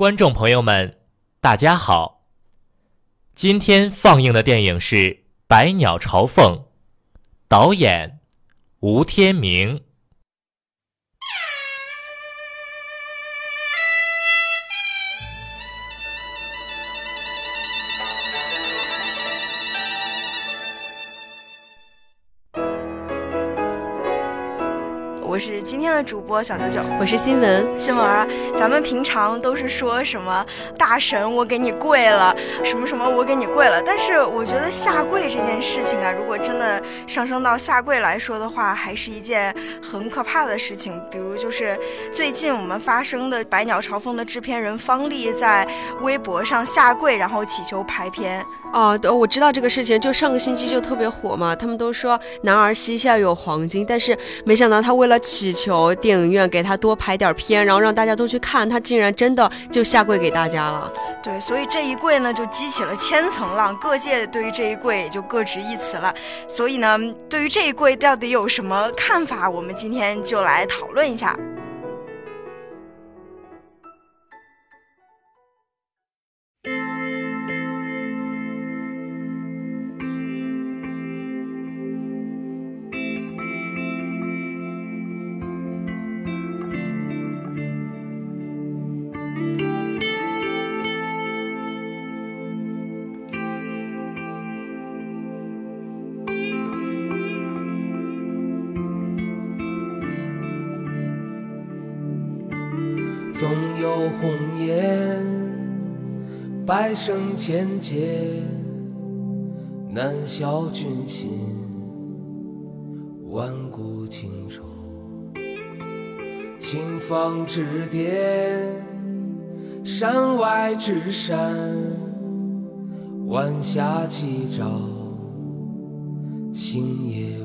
观众朋友们，大家好。今天放映的电影是《百鸟朝凤》，导演吴天明。我是今天的主播小九九，我是新闻新闻儿。咱们平常都是说什么大神我给你跪了，什么什么我给你跪了。但是我觉得下跪这件事情啊，如果真的上升到下跪来说的话，还是一件很可怕的事情。比如就是最近我们发生的《百鸟朝凤》的制片人方丽在微博上下跪，然后祈求排片。哦，我知道这个事情，就上个星期就特别火嘛。他们都说男儿膝下有黄金，但是没想到他为了祈求电影院给他多排点片，然后让大家都去看，他竟然真的就下跪给大家了。对，所以这一跪呢，就激起了千层浪，各界对于这一跪也就各执一词了。所以呢，对于这一跪到底有什么看法，我们今天就来讨论一下。总有红颜，百生千劫，难消君心，万古情仇。青芳之巅，山外之山，晚霞起照，星夜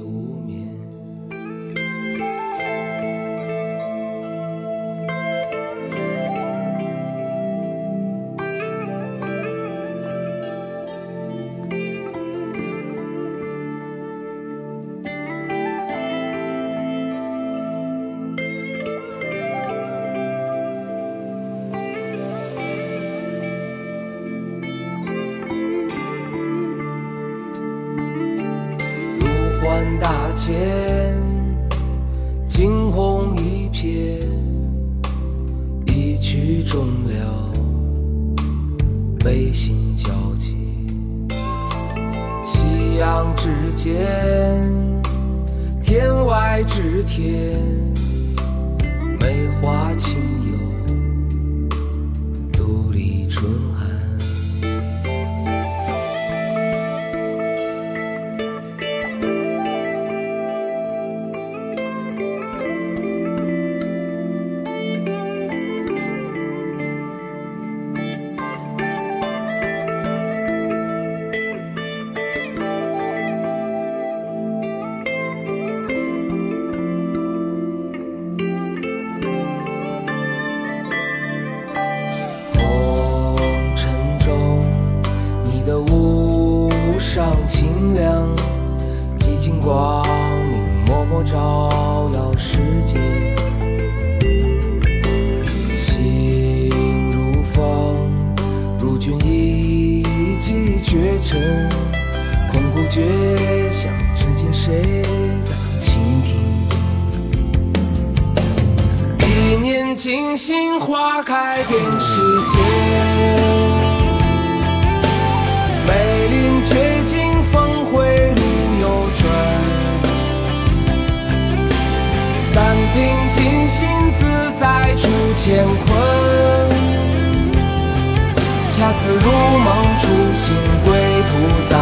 大千，惊鸿一瞥，一曲终了，悲心交集。夕阳之间，天外之天，梅花清改变世界。梅林绝境，峰回路又转。但凭尽心，自在除乾坤。恰似如梦初醒，归途在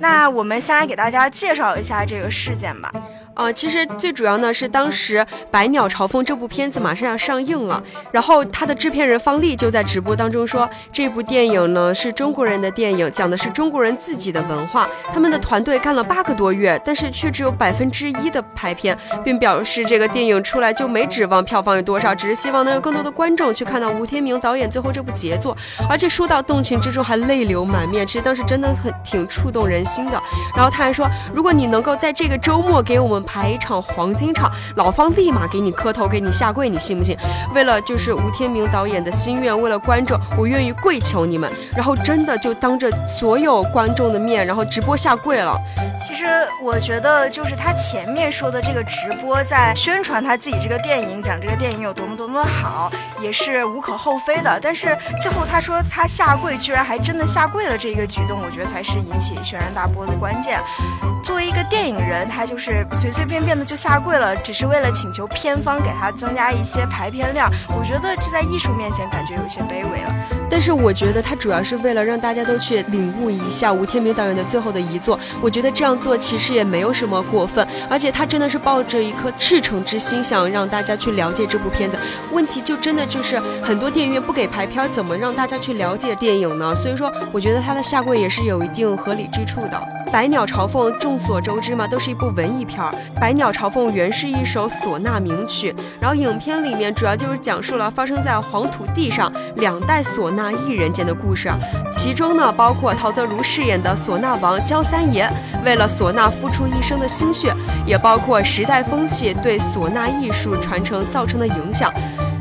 那我们先来给大家介绍一下这个事件吧。呃，其实最主要呢是当时《百鸟朝凤》这部片子马上要上映了，然后他的制片人方丽就在直播当中说，这部电影呢是中国人的电影，讲的是中国人自己的文化。他们的团队干了八个多月，但是却只有百分之一的排片，并表示这个电影出来就没指望票房有多少，只是希望能有更多的观众去看到吴天明导演最后这部杰作。而且说到动情之中还泪流满面，其实当时真的很挺触动人心的。然后他还说，如果你能够在这个周末给我们。排一场黄金场，老方立马给你磕头，给你下跪，你信不信？为了就是吴天明导演的心愿，为了观众，我愿意跪求你们。然后真的就当着所有观众的面，然后直播下跪了。其实我觉得，就是他前面说的这个直播，在宣传他自己这个电影，讲这个电影有多么多么好，也是无可厚非的。但是最后他说他下跪，居然还真的下跪了，这个举动，我觉得才是引起轩然大波的关键。作为一个电影人，他就是随随随便便的就下跪了，只是为了请求片方给他增加一些排片量。我觉得这在艺术面前感觉有些卑微了。但是我觉得他主要是为了让大家都去领悟一下吴天明导演的最后的遗作。我觉得这样做其实也没有什么过分，而且他真的是抱着一颗赤诚之心，想让大家去了解这部片子。问题就真的就是很多电影院不给排片，怎么让大家去了解电影呢？所以说，我觉得他的下跪也是有一定合理之处的。《百鸟朝凤》众所周知嘛，都是一部文艺片儿。《百鸟朝凤》原是一首唢呐名曲，然后影片里面主要就是讲述了发生在黄土地上两代唢呐艺人间的故事。其中呢，包括陶泽如饰演的唢呐王焦三爷为了唢呐付出一生的心血，也包括时代风气对唢呐艺术传承造成的影响。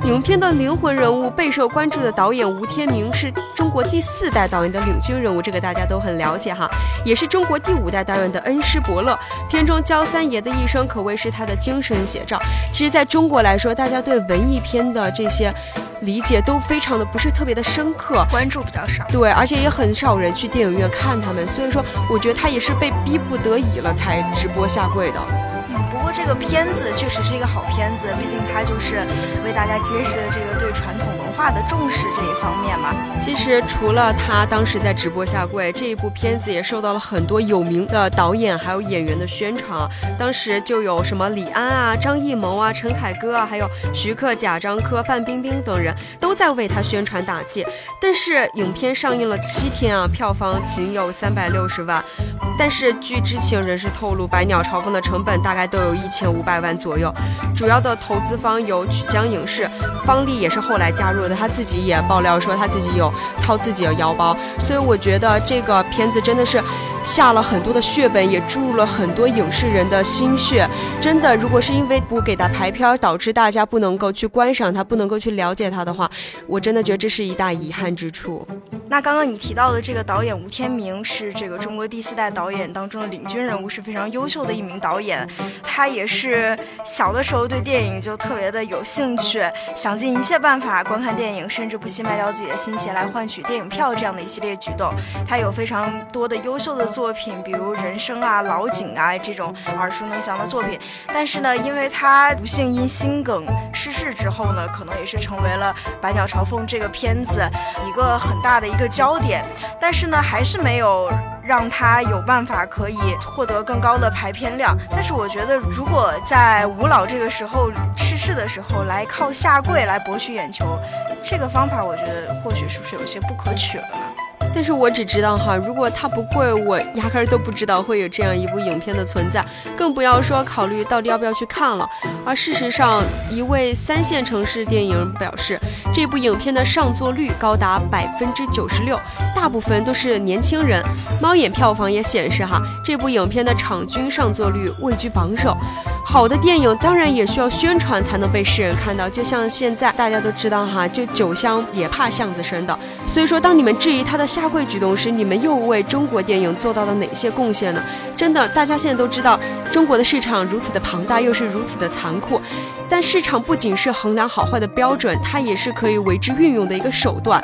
影片的灵魂人物备受关注的导演吴天明是中国第四代导演的领军人物，这个大家都很了解哈，也是中国第五代导演的恩师伯乐。片中焦三爷的一生可谓是他的精神写照。其实，在中国来说，大家对文艺片的这些理解都非常的不是特别的深刻，关注比较少。对，而且也很少人去电影院看他们，所以说，我觉得他也是被逼不得已了才直播下跪的。不过这个片子确实是一个好片子，毕竟它就是为大家揭示了这个对传化的重视这一方面嘛。其实除了他当时在直播下跪，这一部片子也受到了很多有名的导演还有演员的宣传。当时就有什么李安啊、张艺谋啊、陈凯歌啊，还有徐克、贾樟柯、范冰冰等人都在为他宣传打气。但是影片上映了七天啊，票房仅有三百六十万。但是据知情人士透露，《百鸟朝凤》的成本大概都有一千五百万左右。主要的投资方有曲江影视，方丽也是后来加入他自己也爆料说他自己有掏自己的腰包。所以我觉得这个片子真的是下了很多的血本，也注入了很多影视人的心血。真的，如果是因为不给他排片，导致大家不能够去观赏他，不能够去了解他的话，我真的觉得这是一大遗憾之处。那刚刚你提到的这个导演吴天明是这个中国第四代导演当中的领军人物，是非常优秀的一名导演。他也是小的时候对电影就特别的有兴趣，想尽一切办法观看电影，甚至不惜卖掉自己的心血来换取电影票这样的一系列举动。他有非常多的优秀的作品，比如《人生》啊、《老井》啊这种耳熟能详的作品。但是呢，因为他不幸因心梗逝世之后呢，可能也是成为了《百鸟朝凤》这个片子一个很大的一。一个焦点，但是呢，还是没有让他有办法可以获得更高的排片量。但是我觉得，如果在吴老这个时候逝世的时候来靠下跪来博取眼球，这个方法我觉得或许是不是有些不可取了呢？但是我只知道哈，如果它不贵，我压根儿都不知道会有这样一部影片的存在，更不要说考虑到底要不要去看了。而事实上，一位三线城市电影表示，这部影片的上座率高达百分之九十六，大部分都是年轻人。猫眼票房也显示哈，这部影片的场均上座率位居榜首。好的电影当然也需要宣传才能被世人看到，就像现在大家都知道哈，就酒香也怕巷子深的。所以说，当你们质疑他的下跪举动时，你们又为中国电影做到了哪些贡献呢？真的，大家现在都知道，中国的市场如此的庞大，又是如此的残酷。但市场不仅是衡量好坏的标准，它也是可以为之运用的一个手段。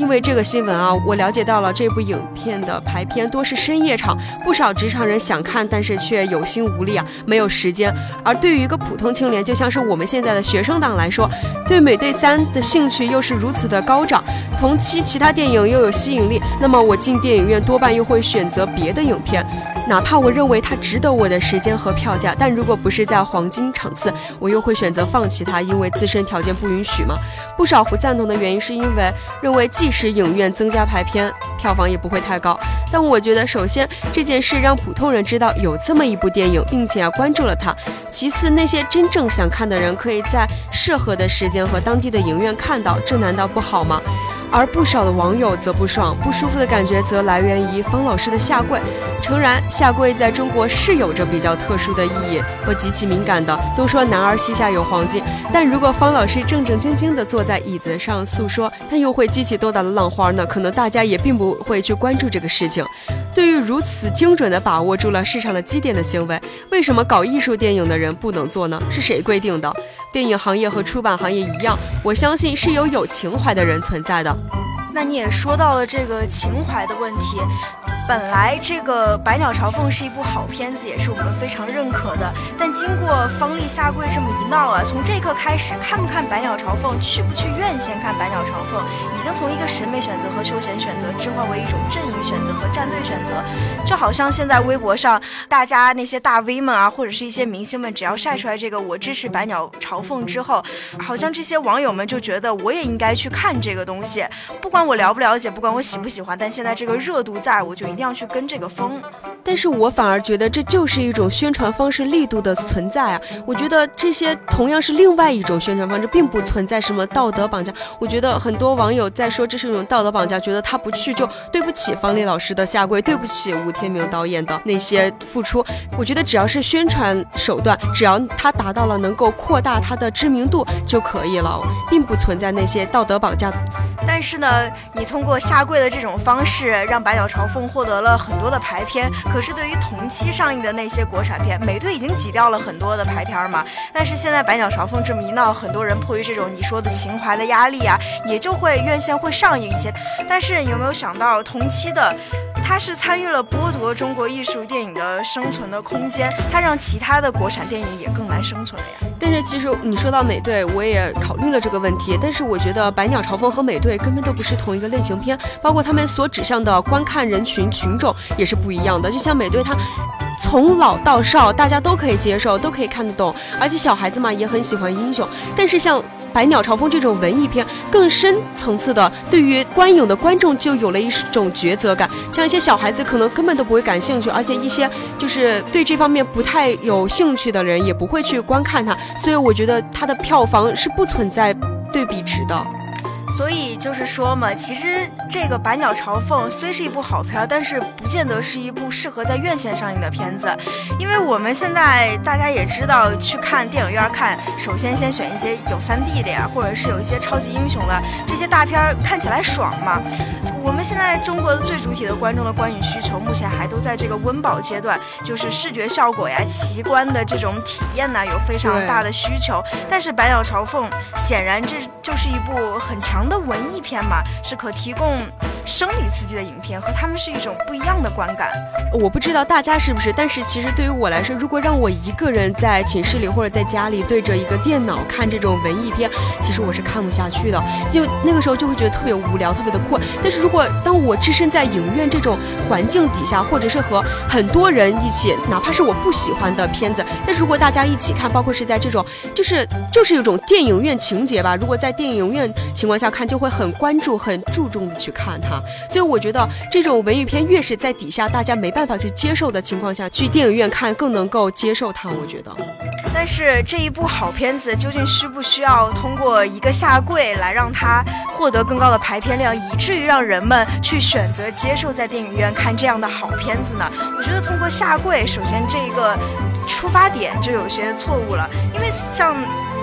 因为这个新闻啊，我了解到了这部影片的排片多是深夜场，不少职场人想看，但是却有心无力啊，没有时间。而对于一个普通青年，就像是我们现在的学生党来说，对美队三的兴趣又是如此的高涨。同期其他电影又有吸引力，那么我进电影院多半又会选择别的影片。哪怕我认为它值得我的时间和票价，但如果不是在黄金场次，我又会选择放弃它，因为自身条件不允许嘛。不少不赞同的原因是因为认为即使影院增加排片，票房也不会太高。但我觉得，首先这件事让普通人知道有这么一部电影，并且关注了它；其次，那些真正想看的人可以在适合的时间和当地的影院看到，这难道不好吗？而不少的网友则不爽，不舒服的感觉则来源于方老师的下跪。诚然，下跪在中国是有着比较特殊的意义和极其敏感的。都说男儿膝下有黄金，但如果方老师正正经经地坐在椅子上诉说，他又会激起多大的浪花呢？可能大家也并不会去关注这个事情。对于如此精准地把握住了市场的基点的行为，为什么搞艺术电影的人不能做呢？是谁规定的？电影行业和出版行业一样，我相信是有有情怀的人存在的。那你也说到了这个情怀的问题。本来这个《百鸟朝凤》是一部好片子，也是我们非常认可的。但经过方丽下跪这么一闹啊，从这一刻开始，看不看《百鸟朝凤》，去不去院线看《百鸟朝凤》，已经从一个审美选择和休闲选择置换为一种阵营选择和战队选择。就好像现在微博上大家那些大 V 们啊，或者是一些明星们，只要晒出来这个我支持《百鸟朝凤》之后，好像这些网友们就觉得我也应该去看这个东西，不管我了不了解，不管我喜不喜欢，但现在这个热度在，我就一定。要去跟这个风，但是我反而觉得这就是一种宣传方式力度的存在啊！我觉得这些同样是另外一种宣传方式，并不存在什么道德绑架。我觉得很多网友在说这是一种道德绑架，觉得他不去就对不起方丽老师的下跪，对不起吴天明导演的那些付出。我觉得只要是宣传手段，只要他达到了能够扩大他的知名度就可以了，并不存在那些道德绑架。但是呢，你通过下跪的这种方式，让《百鸟朝凤》获获得了很多的排片。可是对于同期上映的那些国产片，美队已经挤掉了很多的排片嘛。但是现在《百鸟朝凤》这么一闹，很多人迫于这种你说的情怀的压力啊，也就会院线会上映一些。但是有没有想到，同期的？他是参与了剥夺中国艺术电影的生存的空间，他让其他的国产电影也更难生存了呀。但是其实你说到美队，我也考虑了这个问题，但是我觉得《百鸟朝凤》和美队根本都不是同一个类型片，包括他们所指向的观看人群群众也是不一样的。就像美队，它从老到少大家都可以接受，都可以看得懂，而且小孩子嘛也很喜欢英雄。但是像《百鸟朝凤》这种文艺片，更深层次的，对于观影的观众就有了一种抉择感。像一些小孩子可能根本都不会感兴趣，而且一些就是对这方面不太有兴趣的人也不会去观看它。所以我觉得它的票房是不存在对比值的。所以就是说嘛，其实这个《百鸟朝凤》虽是一部好片，但是不见得是一部适合在院线上映的片子，因为我们现在大家也知道，去看电影院看，首先先选一些有 3D 的呀，或者是有一些超级英雄的这些大片，看起来爽嘛。我们现在中国的最主体的观众的观影需求，目前还都在这个温饱阶段，就是视觉效果呀、奇观的这种体验呢，有非常大的需求。但是《百鸟朝凤》显然这就是一部很强。的文艺片嘛，是可提供生理刺激的影片，和他们是一种不一样的观感。我不知道大家是不是，但是其实对于我来说，如果让我一个人在寝室里或者在家里对着一个电脑看这种文艺片，其实我是看不下去的。就那个时候就会觉得特别无聊，特别的困。但是如果当我置身在影院这种环境底下，或者是和很多人一起，哪怕是我不喜欢的片子，但是如果大家一起看，包括是在这种就是就是一种电影院情节吧。如果在电影院情况下。看就会很关注、很注重的去看它，所以我觉得这种文艺片越是在底下大家没办法去接受的情况下，去电影院看更能够接受它。我觉得，但是这一部好片子究竟需不需要通过一个下跪来让它获得更高的排片量，以至于让人们去选择接受在电影院看这样的好片子呢？我觉得通过下跪，首先这个出发点就有些错误了，因为像。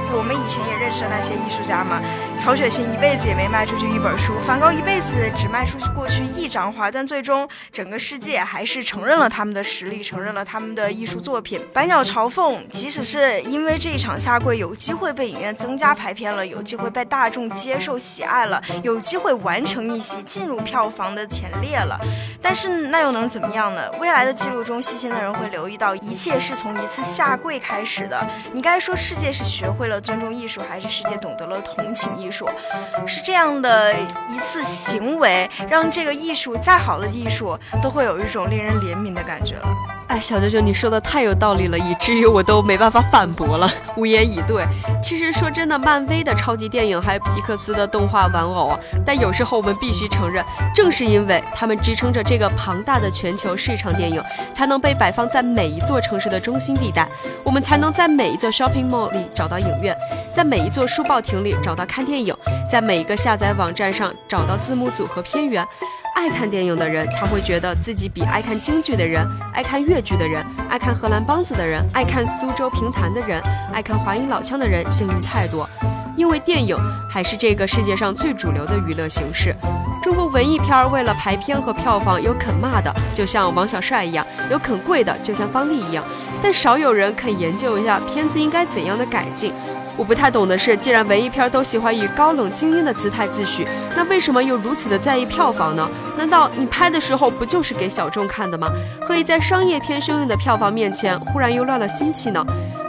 我们以前也认识了那些艺术家嘛，曹雪芹一辈子也没卖出去一本书，梵高一辈子只卖出去过去一张画，但最终整个世界还是承认了他们的实力，承认了他们的艺术作品。百鸟朝凤，即使是因为这一场下跪，有机会被影院增加排片了，有机会被大众接受喜爱了，有机会完成逆袭，进入票房的前列了，但是那又能怎么样呢？未来的记录中，细心的人会留意到，一切是从一次下跪开始的。你该说世界是学会了。尊重艺术，还是世界懂得了同情艺艺术，是这样的一次行为，让这个艺术再好的艺术都会有一种令人怜悯的感觉了。哎，小舅舅，你说的太有道理了，以至于我都没办法反驳了，无言以对。其实说真的，漫威的超级电影还有皮克斯的动画玩偶，但有时候我们必须承认，正是因为他们支撑着这个庞大的全球市场，电影才能被摆放在每一座城市的中心地带，我们才能在每一座 shopping mall 里找到影院，在每一座书报亭里找到看电，电影在每一个下载网站上找到字幕组和片源。爱看电影的人才会觉得自己比爱看京剧的人、爱看越剧的人、爱看荷兰梆子的人、爱看苏州评弹的人、爱看华阴老腔的人幸运太多。因为电影还是这个世界上最主流的娱乐形式。中国文艺片为了排片和票房，有肯骂的，就像王小帅一样；有肯跪的，就像方丽一样。但少有人肯研究一下片子应该怎样的改进。我不太懂的是，既然文艺片都喜欢以高冷精英的姿态自诩，那为什么又如此的在意票房呢？难道你拍的时候不就是给小众看的吗？何以在商业片汹涌的票房面前，忽然又乱了心气呢？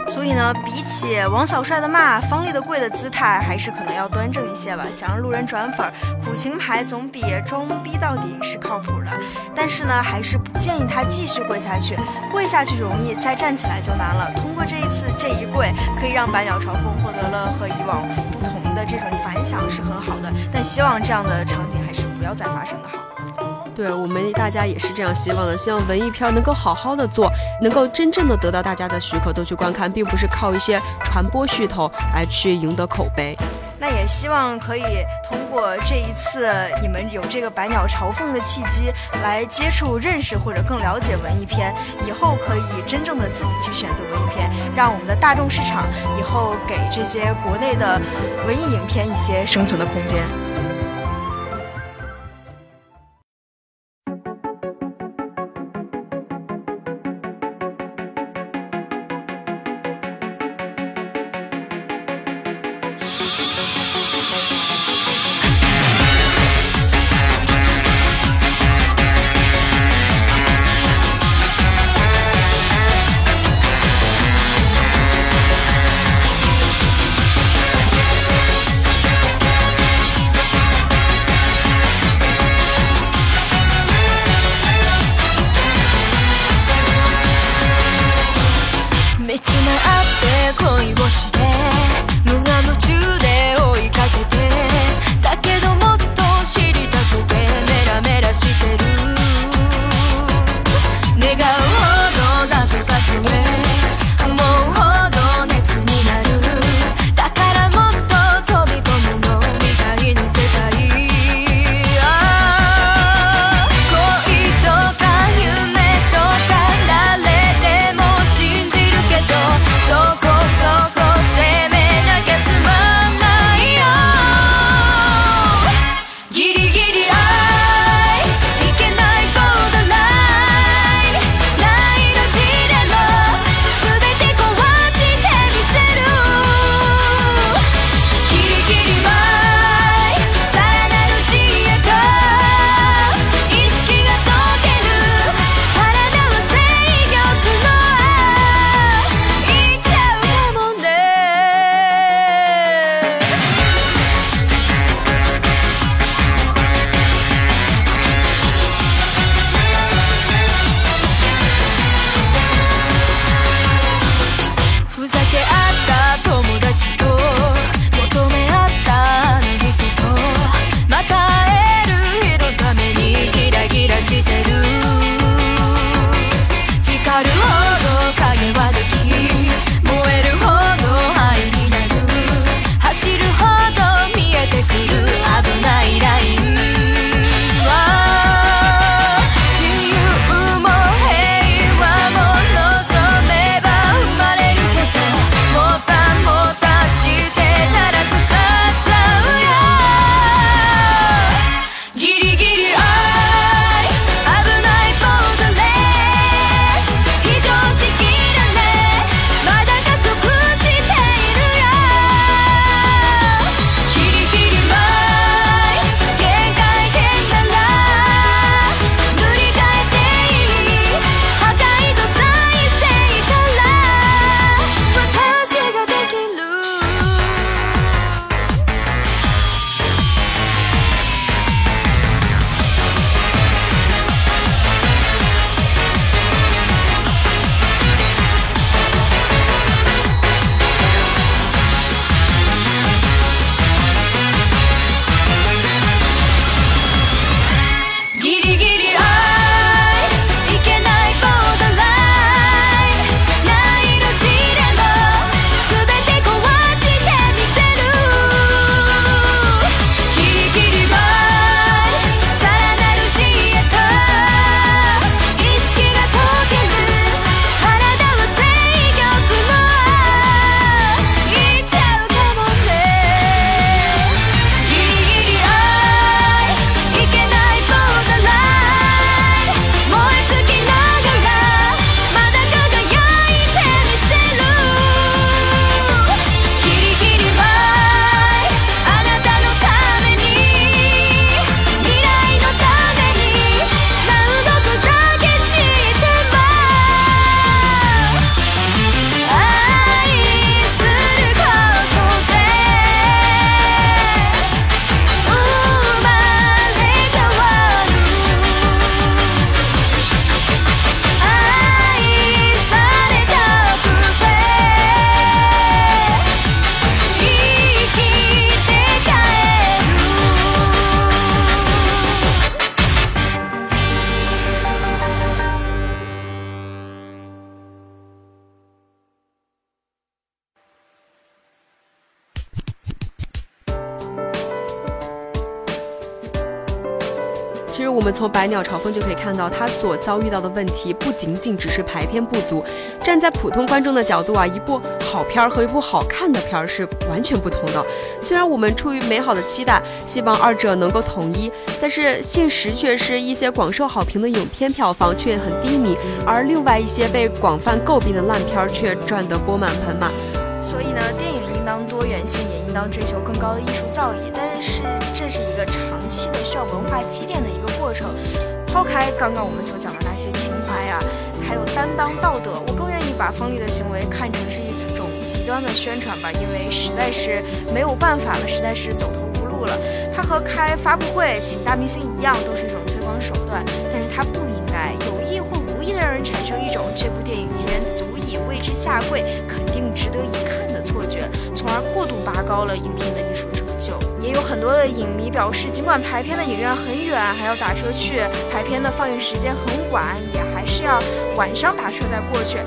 所以呢，比起王小帅的骂，方丽的跪的姿态还是可能要端正一些吧。想让路人转粉，苦情牌总比装逼到底是靠谱的。但是呢，还是不建议他继续跪下去，跪下去容易，再站起来就难了。通过这一次这一跪，可以让百鸟朝凤获得了和以往不同的这种反响，是很好的。但希望这样的场景还是不要再发生的好。对我们大家也是这样希望的，希望文艺片能够好好的做，能够真正的得到大家的许可都去观看，并不是靠一些传播噱头来去赢得口碑。那也希望可以通过这一次你们有这个百鸟朝凤的契机，来接触、认识或者更了解文艺片，以后可以真正的自己去选择文艺片，让我们的大众市场以后给这些国内的文艺影片一些生存的空间。其实我们从《百鸟朝凤》就可以看到，他所遭遇到的问题不仅仅只是排片不足。站在普通观众的角度啊，一部好片儿和一部好看的片儿是完全不同的。虽然我们出于美好的期待，希望二者能够统一，但是现实却是一些广受好评的影片票房却很低迷，而另外一些被广泛诟病的烂片儿却赚得钵满盆满。所以呢，电影应当多元性，也应当追求更高的艺术造诣。但是这是一个长期的需要文化积淀的一个过程。抛开刚刚我们所讲的那些情怀呀，还有担当道德，我更愿意把锋利的行为看成是一种极端的宣传吧，因为实在是没有办法了，实在是走投无路了。它和开发布会请大明星一样，都是一种推广手段，但是它不应该有意或无意的让人产生一种这部电影既然足以为之下跪，肯定值得一看的错觉，从而过度拔高了影片的艺术。也有很多的影迷表示，尽管排片的影院很远，还要打车去；排片的放映时间很晚，也还是要晚上打车再过去。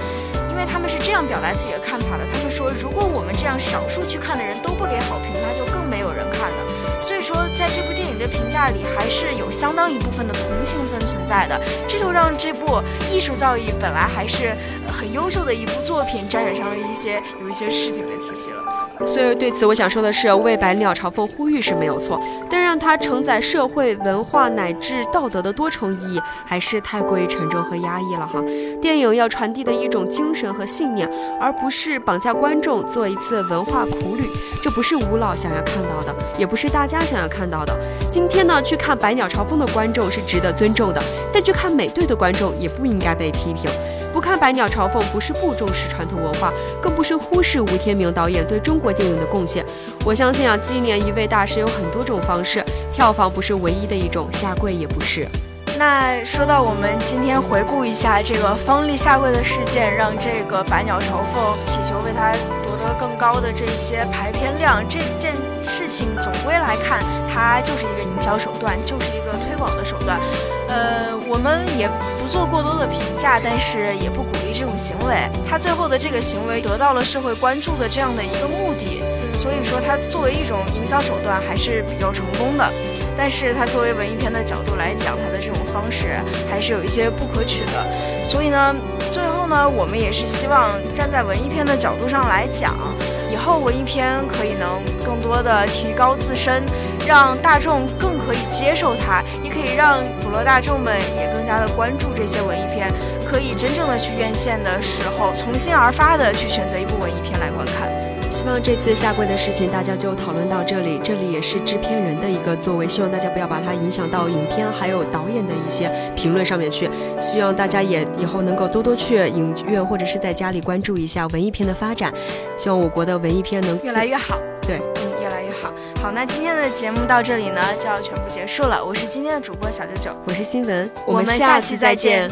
因为他们是这样表达自己的看法的，他们说，如果我们这样少数去看的人都不给好评，那就更没有人看了。所以说，在这部电影的评价里，还是有相当一部分的同情分存在的。这就让这部艺术造诣本来还是很优秀的一部作品，沾染上了一些有一些市井的气息了。所以对此，我想说的是，为百鸟朝凤呼吁是没有错，但让它承载社会文化乃至道德的多重意义，还是太过于沉重和压抑了哈。电影要传递的一种精神和信念，而不是绑架观众做一次文化苦旅，这不是吴老想要看到的，也不是大家想要看到的。今天呢，去看百鸟朝凤的观众是值得尊重的，但去看美队的观众也不应该被批评。不看《百鸟朝凤》不是不重视传统文化，更不是忽视吴天明导演对中国电影的贡献。我相信啊，纪念一位大师有很多种方式，票房不是唯一的一种，下跪也不是。那说到我们今天回顾一下这个方力下跪的事件，让这个《百鸟朝凤》祈求为他夺得更高的这些排片量，这件事情总归来看，它就是一个营销手段，就是一个推广的手段。呃，我们也不做过多的评价，但是也不鼓励这种行为。他最后的这个行为得到了社会关注的这样的一个目的，所以说他作为一种营销手段还是比较成功的。但是他作为文艺片的角度来讲，他的这种方式还是有一些不可取的。所以呢，最后呢，我们也是希望站在文艺片的角度上来讲，以后文艺片可以能更多的提高自身，让大众更可以接受它，也可以让普罗大众们也更加的关注这些文艺片，可以真正的去院线的时候，从心而发的去选择一部文艺片来观看。希望这次下跪的事情大家就讨论到这里，这里也是制片人的一个作为，希望大家不要把它影响到影片还有导演的一些评论上面去。希望大家也以后能够多多去影院或者是在家里关注一下文艺片的发展，希望我国的文艺片能越来越好。对，嗯，越来越好。好，那今天的节目到这里呢就要全部结束了。我是今天的主播小九九，我是新闻，我们下期再见。